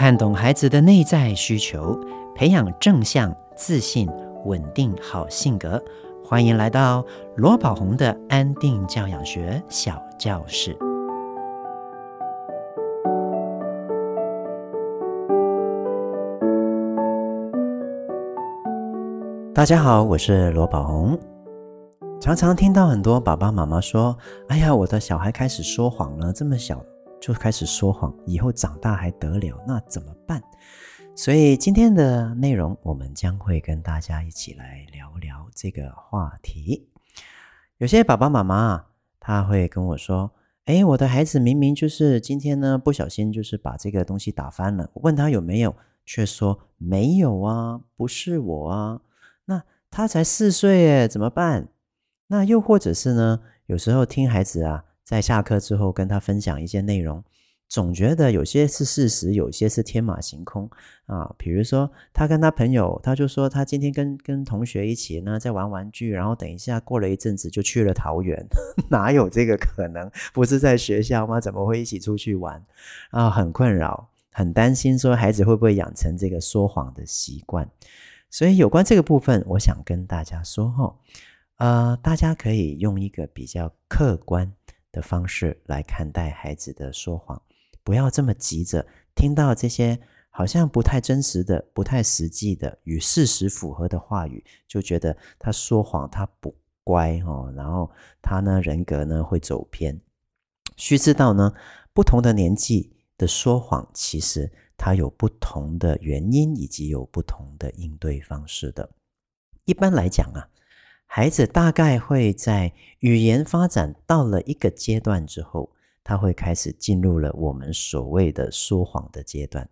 看懂孩子的内在需求，培养正向、自信、稳定好性格。欢迎来到罗宝红的安定教养学小教室。大家好，我是罗宝红。常常听到很多爸爸妈妈说：“哎呀，我的小孩开始说谎了，这么小。”就开始说谎，以后长大还得了？那怎么办？所以今天的内容，我们将会跟大家一起来聊聊这个话题。有些爸爸妈妈他会跟我说：“诶，我的孩子明明就是今天呢，不小心就是把这个东西打翻了。我问他有没有，却说没有啊，不是我啊。那他才四岁诶，怎么办？那又或者是呢？有时候听孩子啊。”在下课之后跟他分享一些内容，总觉得有些是事实，有些是天马行空啊。比如说，他跟他朋友，他就说他今天跟跟同学一起呢在玩玩具，然后等一下过了一阵子就去了桃园，哪有这个可能？不是在学校吗？怎么会一起出去玩？啊，很困扰，很担心说孩子会不会养成这个说谎的习惯。所以有关这个部分，我想跟大家说哈，呃，大家可以用一个比较客观。的方式来看待孩子的说谎，不要这么急着听到这些好像不太真实的、不太实际的、与事实符合的话语，就觉得他说谎，他不乖哦，然后他呢人格呢会走偏。须知道呢，不同的年纪的说谎，其实它有不同的原因，以及有不同的应对方式的。一般来讲啊。孩子大概会在语言发展到了一个阶段之后，他会开始进入了我们所谓的说谎的阶段。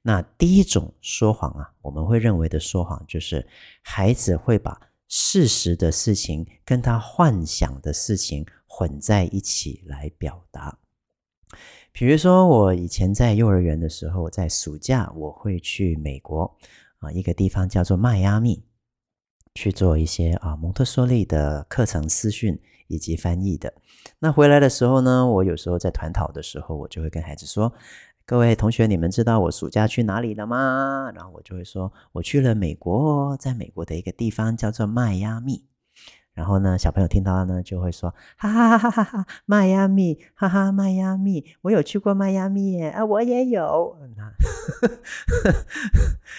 那第一种说谎啊，我们会认为的说谎，就是孩子会把事实的事情跟他幻想的事情混在一起来表达。比如说，我以前在幼儿园的时候，在暑假我会去美国啊，一个地方叫做迈阿密。去做一些啊蒙特梭利的课程私训以及翻译的。那回来的时候呢，我有时候在团讨的时候，我就会跟孩子说：“各位同学，你们知道我暑假去哪里了吗？”然后我就会说：“我去了美国，在美国的一个地方叫做迈阿密。”然后呢，小朋友听到呢，就会说：“哈哈哈哈哈哈，迈阿密，哈哈，迈阿密，我有去过迈阿密耶，啊，我也有。”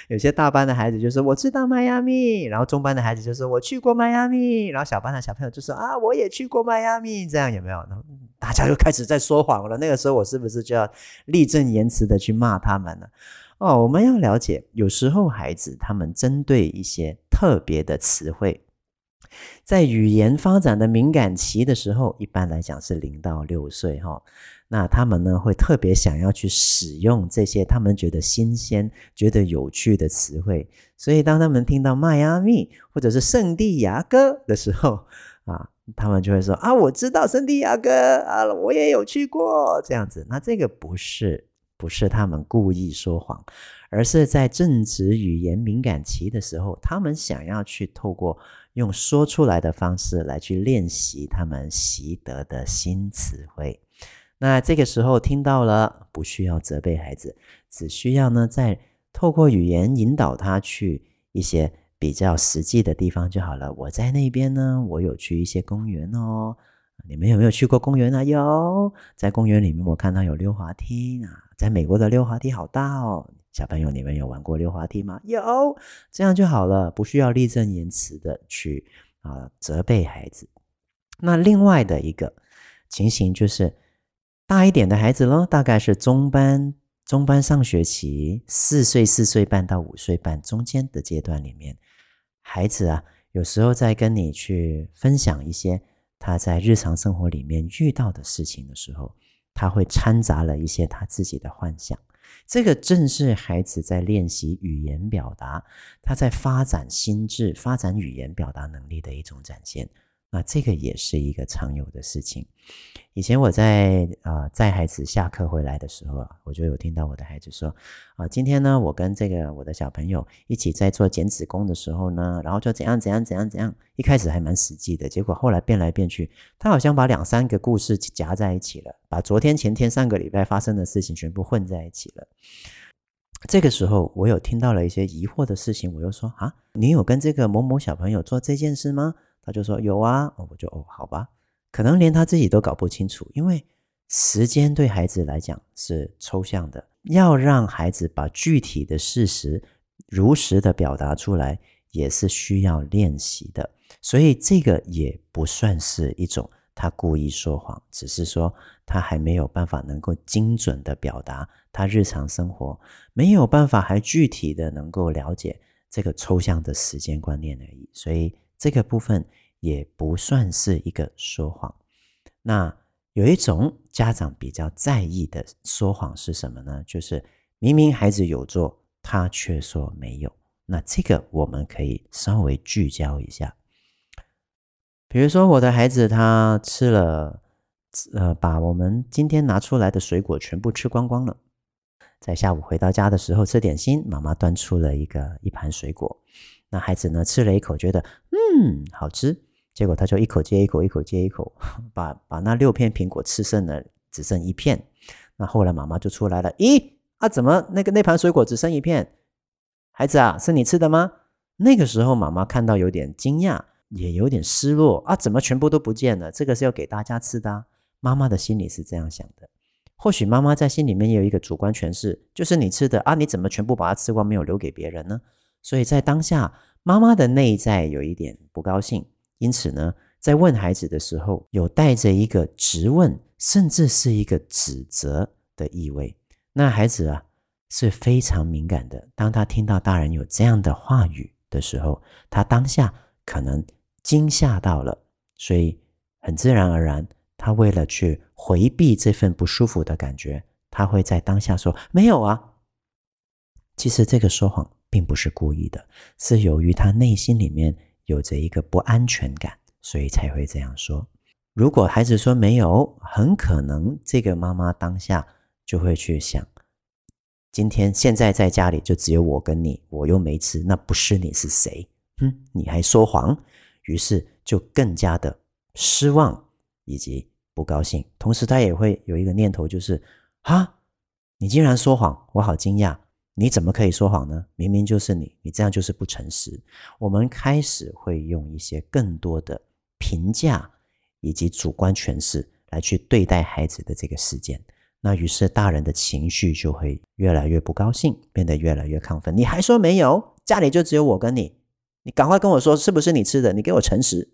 有些大班的孩子就说：“我知道迈阿密。”然后中班的孩子就说：“我去过迈阿密。”然后小班的小朋友就说：“啊，我也去过迈阿密。”这样有没有？然后大家就开始在说谎了。那个时候，我是不是就要义正言辞的去骂他们呢？哦，我们要了解，有时候孩子他们针对一些特别的词汇。在语言发展的敏感期的时候，一般来讲是零到六岁哈，那他们呢会特别想要去使用这些他们觉得新鲜、觉得有趣的词汇，所以当他们听到迈阿密或者是圣地亚哥的时候啊，他们就会说啊，我知道圣地亚哥啊，我也有去过。这样子。那这个不是不是他们故意说谎，而是在正值语言敏感期的时候，他们想要去透过。用说出来的方式来去练习他们习得的新词汇。那这个时候听到了，不需要责备孩子，只需要呢，再透过语言引导他去一些比较实际的地方就好了。我在那边呢，我有去一些公园哦。你们有没有去过公园啊？有，在公园里面我看到有溜滑梯啊。在美国的溜滑梯好大哦。小朋友，你们有玩过溜滑梯吗？有，这样就好了，不需要义正言辞的去啊责备孩子。那另外的一个情形就是，大一点的孩子咯，大概是中班，中班上学期，四岁、四岁半到五岁半中间的阶段里面，孩子啊，有时候在跟你去分享一些他在日常生活里面遇到的事情的时候，他会掺杂了一些他自己的幻想。这个正是孩子在练习语言表达，他在发展心智、发展语言表达能力的一种展现。那这个也是一个常有的事情。以前我在啊带、孩子下课回来的时候啊，我就有听到我的孩子说啊、今天呢，我跟这个我的小朋友一起在做剪纸工的时候呢，然后就怎样怎样怎样怎样。一开始还蛮实际的，结果后来变来变去，他好像把两三个故事夹在一起了，把昨天、前天、上个礼拜发生的事情全部混在一起了。这个时候，我有听到了一些疑惑的事情，我又说啊，你有跟这个某某小朋友做这件事吗？他就说有啊，我就哦，好吧，可能连他自己都搞不清楚，因为时间对孩子来讲是抽象的，要让孩子把具体的事实如实的表达出来，也是需要练习的，所以这个也不算是一种他故意说谎，只是说他还没有办法能够精准的表达。他日常生活没有办法还具体的能够了解这个抽象的时间观念而已，所以这个部分也不算是一个说谎。那有一种家长比较在意的说谎是什么呢？就是明明孩子有做，他却说没有。那这个我们可以稍微聚焦一下，比如说我的孩子他吃了，呃，把我们今天拿出来的水果全部吃光光了。在下午回到家的时候吃点心，妈妈端出了一个一盘水果，那孩子呢吃了一口，觉得嗯好吃，结果他就一口接一口，一口接一口，把把那六片苹果吃剩了，只剩一片。那后来妈妈就出来了，咦啊怎么那个那盘水果只剩一片？孩子啊是你吃的吗？那个时候妈妈看到有点惊讶，也有点失落啊，怎么全部都不见了？这个是要给大家吃的，妈妈的心里是这样想的。或许妈妈在心里面也有一个主观诠释，就是你吃的啊，你怎么全部把它吃光，没有留给别人呢？所以在当下，妈妈的内在有一点不高兴，因此呢，在问孩子的时候，有带着一个质问，甚至是一个指责的意味。那孩子啊是非常敏感的，当他听到大人有这样的话语的时候，他当下可能惊吓到了，所以很自然而然。他为了去回避这份不舒服的感觉，他会在当下说：“没有啊。”其实这个说谎并不是故意的，是由于他内心里面有着一个不安全感，所以才会这样说。如果孩子说没有，很可能这个妈妈当下就会去想：今天现在在家里就只有我跟你，我又没吃，那不是你是谁？哼，你还说谎，于是就更加的失望。以及不高兴，同时他也会有一个念头，就是啊，你竟然说谎，我好惊讶！你怎么可以说谎呢？明明就是你，你这样就是不诚实。我们开始会用一些更多的评价以及主观诠释来去对待孩子的这个事件，那于是大人的情绪就会越来越不高兴，变得越来越亢奋。你还说没有？家里就只有我跟你，你赶快跟我说是不是你吃的？你给我诚实。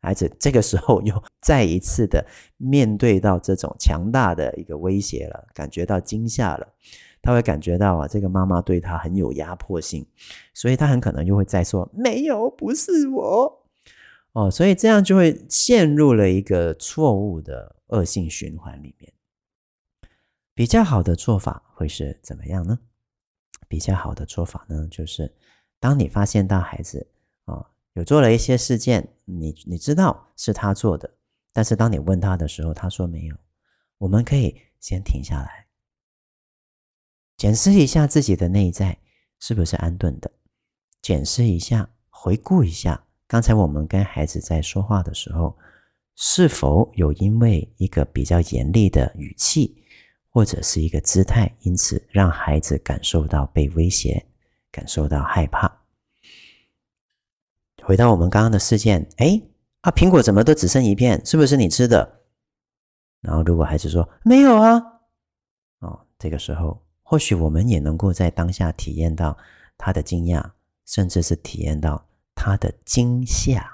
孩子这个时候又再一次的面对到这种强大的一个威胁了，感觉到惊吓了，他会感觉到啊，这个妈妈对他很有压迫性，所以他很可能又会再说没有，不是我哦，所以这样就会陷入了一个错误的恶性循环里面。比较好的做法会是怎么样呢？比较好的做法呢，就是当你发现到孩子啊。有做了一些事件，你你知道是他做的，但是当你问他的时候，他说没有。我们可以先停下来，检视一下自己的内在是不是安顿的，检视一下，回顾一下刚才我们跟孩子在说话的时候，是否有因为一个比较严厉的语气或者是一个姿态，因此让孩子感受到被威胁，感受到害怕。回到我们刚刚的事件，哎，啊，苹果怎么都只剩一片？是不是你吃的？然后如果孩子说没有啊，哦，这个时候或许我们也能够在当下体验到他的惊讶，甚至是体验到他的惊吓。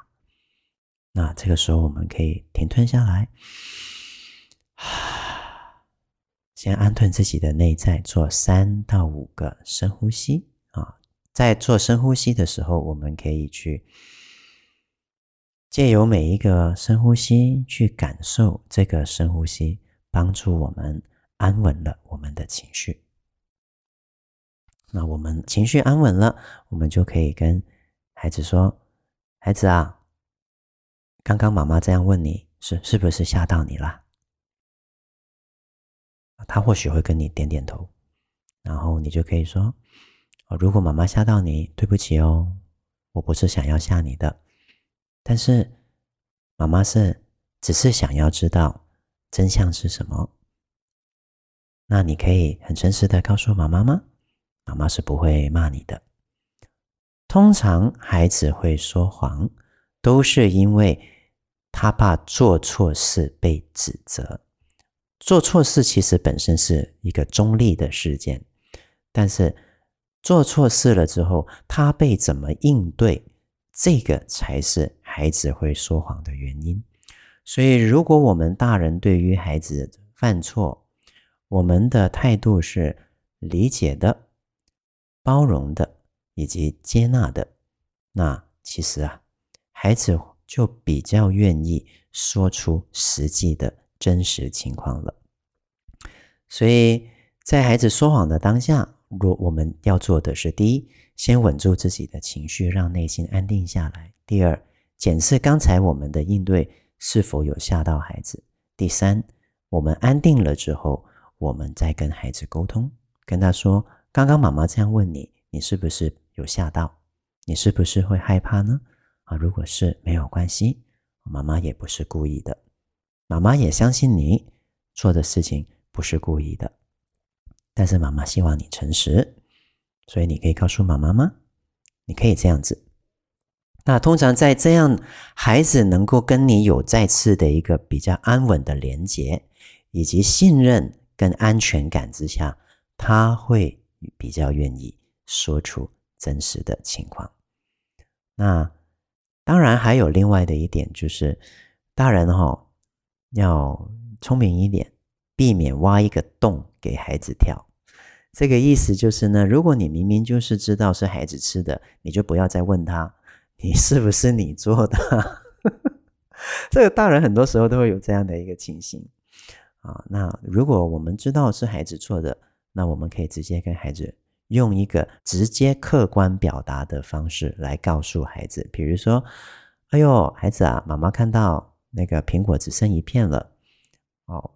那这个时候我们可以停顿下来，先安顿自己的内在，做三到五个深呼吸。在做深呼吸的时候，我们可以去借由每一个深呼吸去感受这个深呼吸，帮助我们安稳了我们的情绪。那我们情绪安稳了，我们就可以跟孩子说：“孩子啊，刚刚妈妈这样问你，是是不是吓到你了？”他或许会跟你点点头，然后你就可以说。如果妈妈吓到你，对不起哦，我不是想要吓你的，但是妈妈是只是想要知道真相是什么。那你可以很诚实的告诉妈妈吗？妈妈是不会骂你的。通常孩子会说谎，都是因为他怕做错事被指责。做错事其实本身是一个中立的事件，但是做错事了之后，他被怎么应对，这个才是孩子会说谎的原因。所以，如果我们大人对于孩子犯错，我们的态度是理解的、包容的以及接纳的，那其实啊，孩子就比较愿意说出实际的真实情况了。所以在孩子说谎的当下，若我们要做的是：第一，先稳住自己的情绪，让内心安定下来；第二，检视刚才我们的应对。是否有吓到孩子？第三，我们安定了之后，我们再跟孩子沟通，跟他说：“刚刚妈妈这样问你，你是不是有吓到？你是不是会害怕呢？”啊，如果是没有关系，妈妈也不是故意的，妈妈也相信你做的事情不是故意的，但是妈妈希望你诚实，所以你可以告诉妈妈吗？你可以这样子。那通常在这样，孩子能够跟你有再次的一个比较安稳的连接，以及信任跟安全感之下，他会比较愿意说出真实的情况。那当然还有另外的一点，就是大人哈要聪明一点，避免挖一个洞给孩子跳。这个意思就是呢，如果你明明就是知道是孩子吃的，你就不要再问他。你是不是你做的？这个大人很多时候都会有这样的一个情形啊。那如果我们知道是孩子做的，那我们可以直接跟孩子用一个直接客观表达的方式来告诉孩子，比如说：“哎呦，孩子啊，妈妈看到那个苹果只剩一片了哦。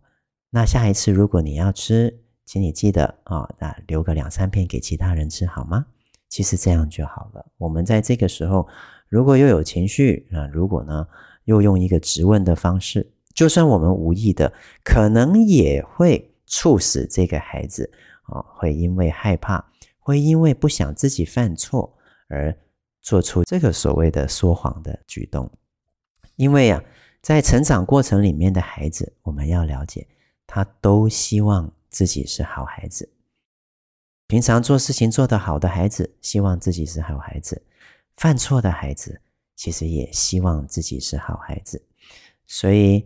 那下一次如果你要吃，请你记得啊，那留个两三片给其他人吃好吗？”其实这样就好了。我们在这个时候，如果又有情绪啊，如果呢又用一个质问的方式，就算我们无意的，可能也会促使这个孩子啊，会因为害怕，会因为不想自己犯错而做出这个所谓的说谎的举动。因为啊，在成长过程里面的孩子，我们要了解，他都希望自己是好孩子。平常做事情做得好的孩子，希望自己是好孩子；犯错的孩子，其实也希望自己是好孩子。所以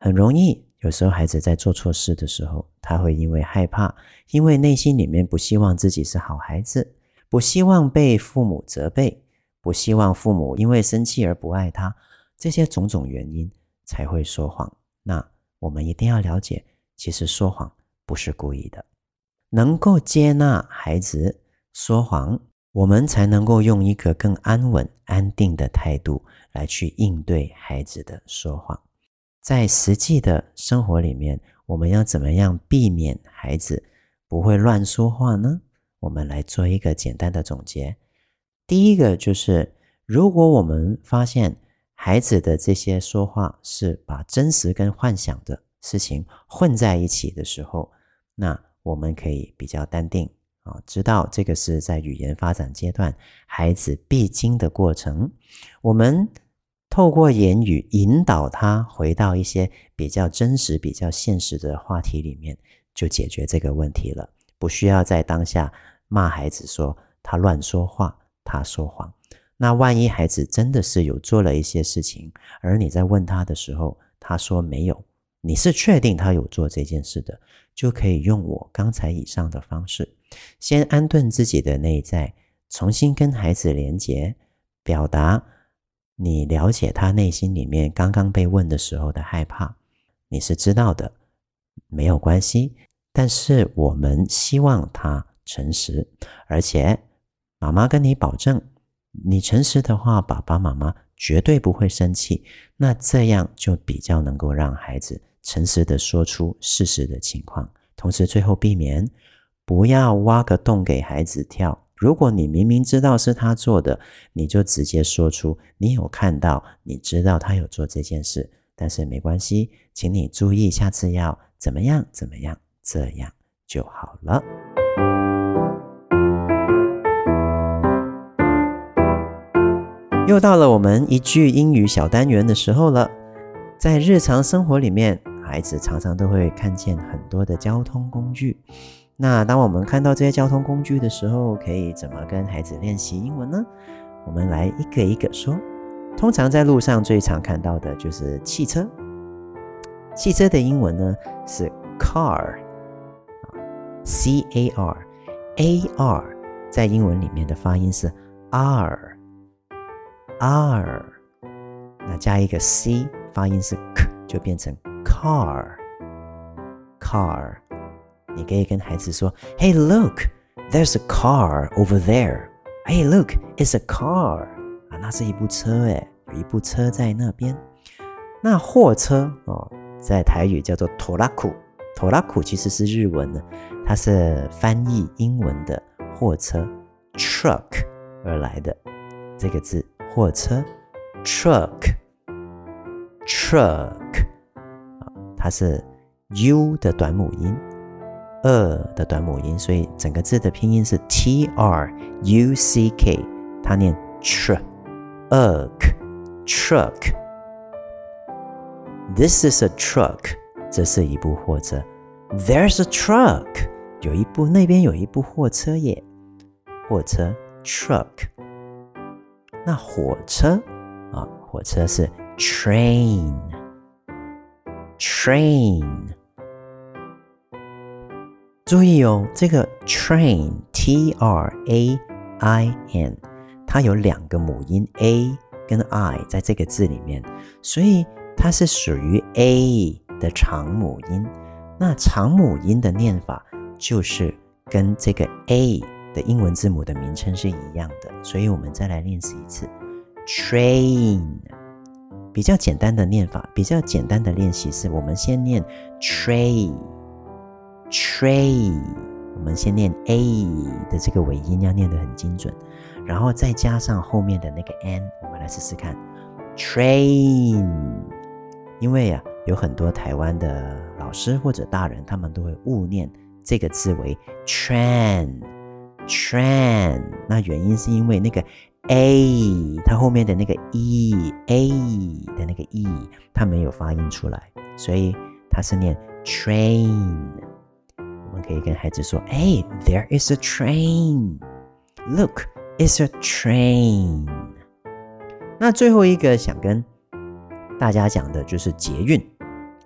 很容易，有时候孩子在做错事的时候，他会因为害怕，因为内心里面不希望自己是好孩子，不希望被父母责备，不希望父母因为生气而不爱他，这些种种原因才会说谎。那我们一定要了解，其实说谎不是故意的。能够接纳孩子说谎，我们才能够用一个更安稳、安定的态度来去应对孩子的说谎。在实际的生活里面，我们要怎么样避免孩子不会乱说话呢？我们来做一个简单的总结。第一个就是，如果我们发现孩子的这些说话是把真实跟幻想的事情混在一起的时候，那我们可以比较淡定啊，知道这个是在语言发展阶段孩子必经的过程。我们透过言语引导他回到一些比较真实、比较现实的话题里面，就解决这个问题了。不需要在当下骂孩子说他乱说话、他说谎。那万一孩子真的是有做了一些事情，而你在问他的时候，他说没有。你是确定他有做这件事的，就可以用我刚才以上的方式，先安顿自己的内在，重新跟孩子连结，表达你了解他内心里面刚刚被问的时候的害怕，你是知道的，没有关系。但是我们希望他诚实，而且妈妈跟你保证，你诚实的话，爸爸妈妈绝对不会生气。那这样就比较能够让孩子。诚实的说出事实的情况，同时最后避免不要挖个洞给孩子跳。如果你明明知道是他做的，你就直接说出你有看到，你知道他有做这件事，但是没关系，请你注意下次要怎么样怎么样，这样就好了。又到了我们一句英语小单元的时候了。在日常生活里面，孩子常常都会看见很多的交通工具。那当我们看到这些交通工具的时候，可以怎么跟孩子练习英文呢？我们来一个一个说。通常在路上最常看到的就是汽车。汽车的英文呢是 car，C A R，A R 在英文里面的发音是 r r，那加一个 C 发音是 K，就变成 car，car。你可以跟孩子说：“Hey, look, there's a car over there. Hey, look, it's a car.” 啊，那是一部车诶，有一部车在那边。那货车哦。在台语叫做拖拉库，拖拉库其实是日文的，它是翻译英文的货车 truck 而来的这个字，货车 truck truck 啊，它是 u 的短母音，e 的短母音，所以整个字的拼音是 t r u c k，它念 truck truck。This is a truck，这是一部货车。There's a truck，有一部那边有一部货车耶，货车 truck。那火车啊，火车是 train，train。注意哦，这个 train T R A I N，它有两个母音 A 跟 I 在这个字里面，所以。它是属于 A 的长母音，那长母音的念法就是跟这个 A 的英文字母的名称是一样的，所以我们再来练习一次，train。比较简单的念法，比较简单的练习是我们先念 tray，tray，我们先念 A 的这个尾音要念得很精准，然后再加上后面的那个 N，我们来试试看，train。因为啊，有很多台湾的老师或者大人，他们都会误念这个字为 train Train，。那原因是因为那个 a，它后面的那个 e，a 的那个 e，它没有发音出来，所以它是念 train。我们可以跟孩子说：“哎，there is a train. Look, it's a train.” 那最后一个想跟。大家讲的就是捷运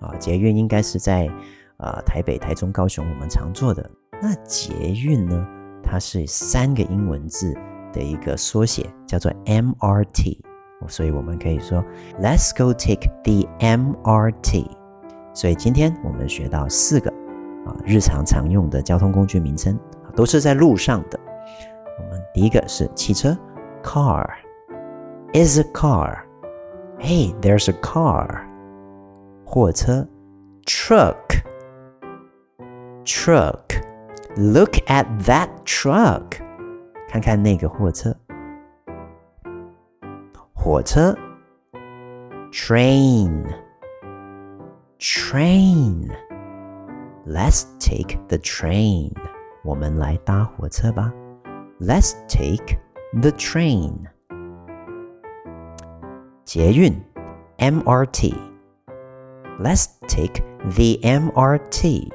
啊，捷运应该是在啊台北、台中、高雄我们常坐的。那捷运呢，它是三个英文字的一个缩写，叫做 MRT。所以我们可以说 Let's go take the MRT。所以今天我们学到四个啊日常常用的交通工具名称，都是在路上的。我们第一个是汽车，Car，is a car。Hey, there's a car. 货车，truck, truck. Look at that truck. 看看那个货车。火车，train, train. Let's take the train. 我们来搭火车吧。Let's take the train. 捷运，MRT。Let's take the MRT.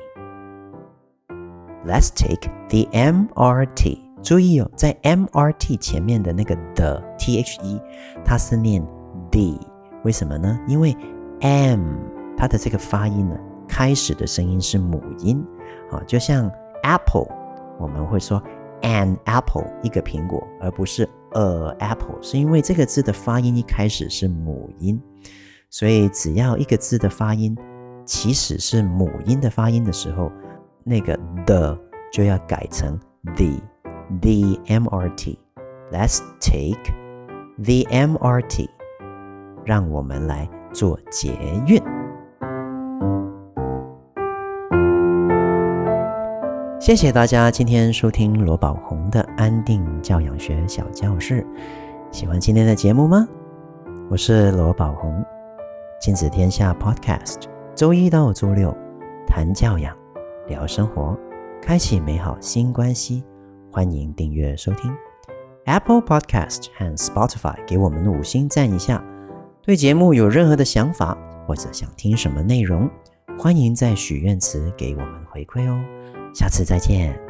Let's take the MRT. 注意哦，在 MRT 前面的那个的 THE，它是念 D 为什么呢？因为 M 它的这个发音呢，开始的声音是母音啊，就像 Apple，我们会说 an apple 一个苹果，而不是。a，apple 是因为这个字的发音一开始是母音，所以只要一个字的发音起始是母音的发音的时候，那个 the 就要改成 the，the MRT。Let's take the MRT，让我们来做捷运。谢谢大家今天收听罗宝红的安定教养学小教室。喜欢今天的节目吗？我是罗宝红，亲子天下 Podcast，周一到周六谈教养，聊生活，开启美好新关系。欢迎订阅收听。Apple Podcast 和 Spotify 给我们五星赞一下。对节目有任何的想法，或者想听什么内容，欢迎在许愿池给我们回馈哦。下次再见。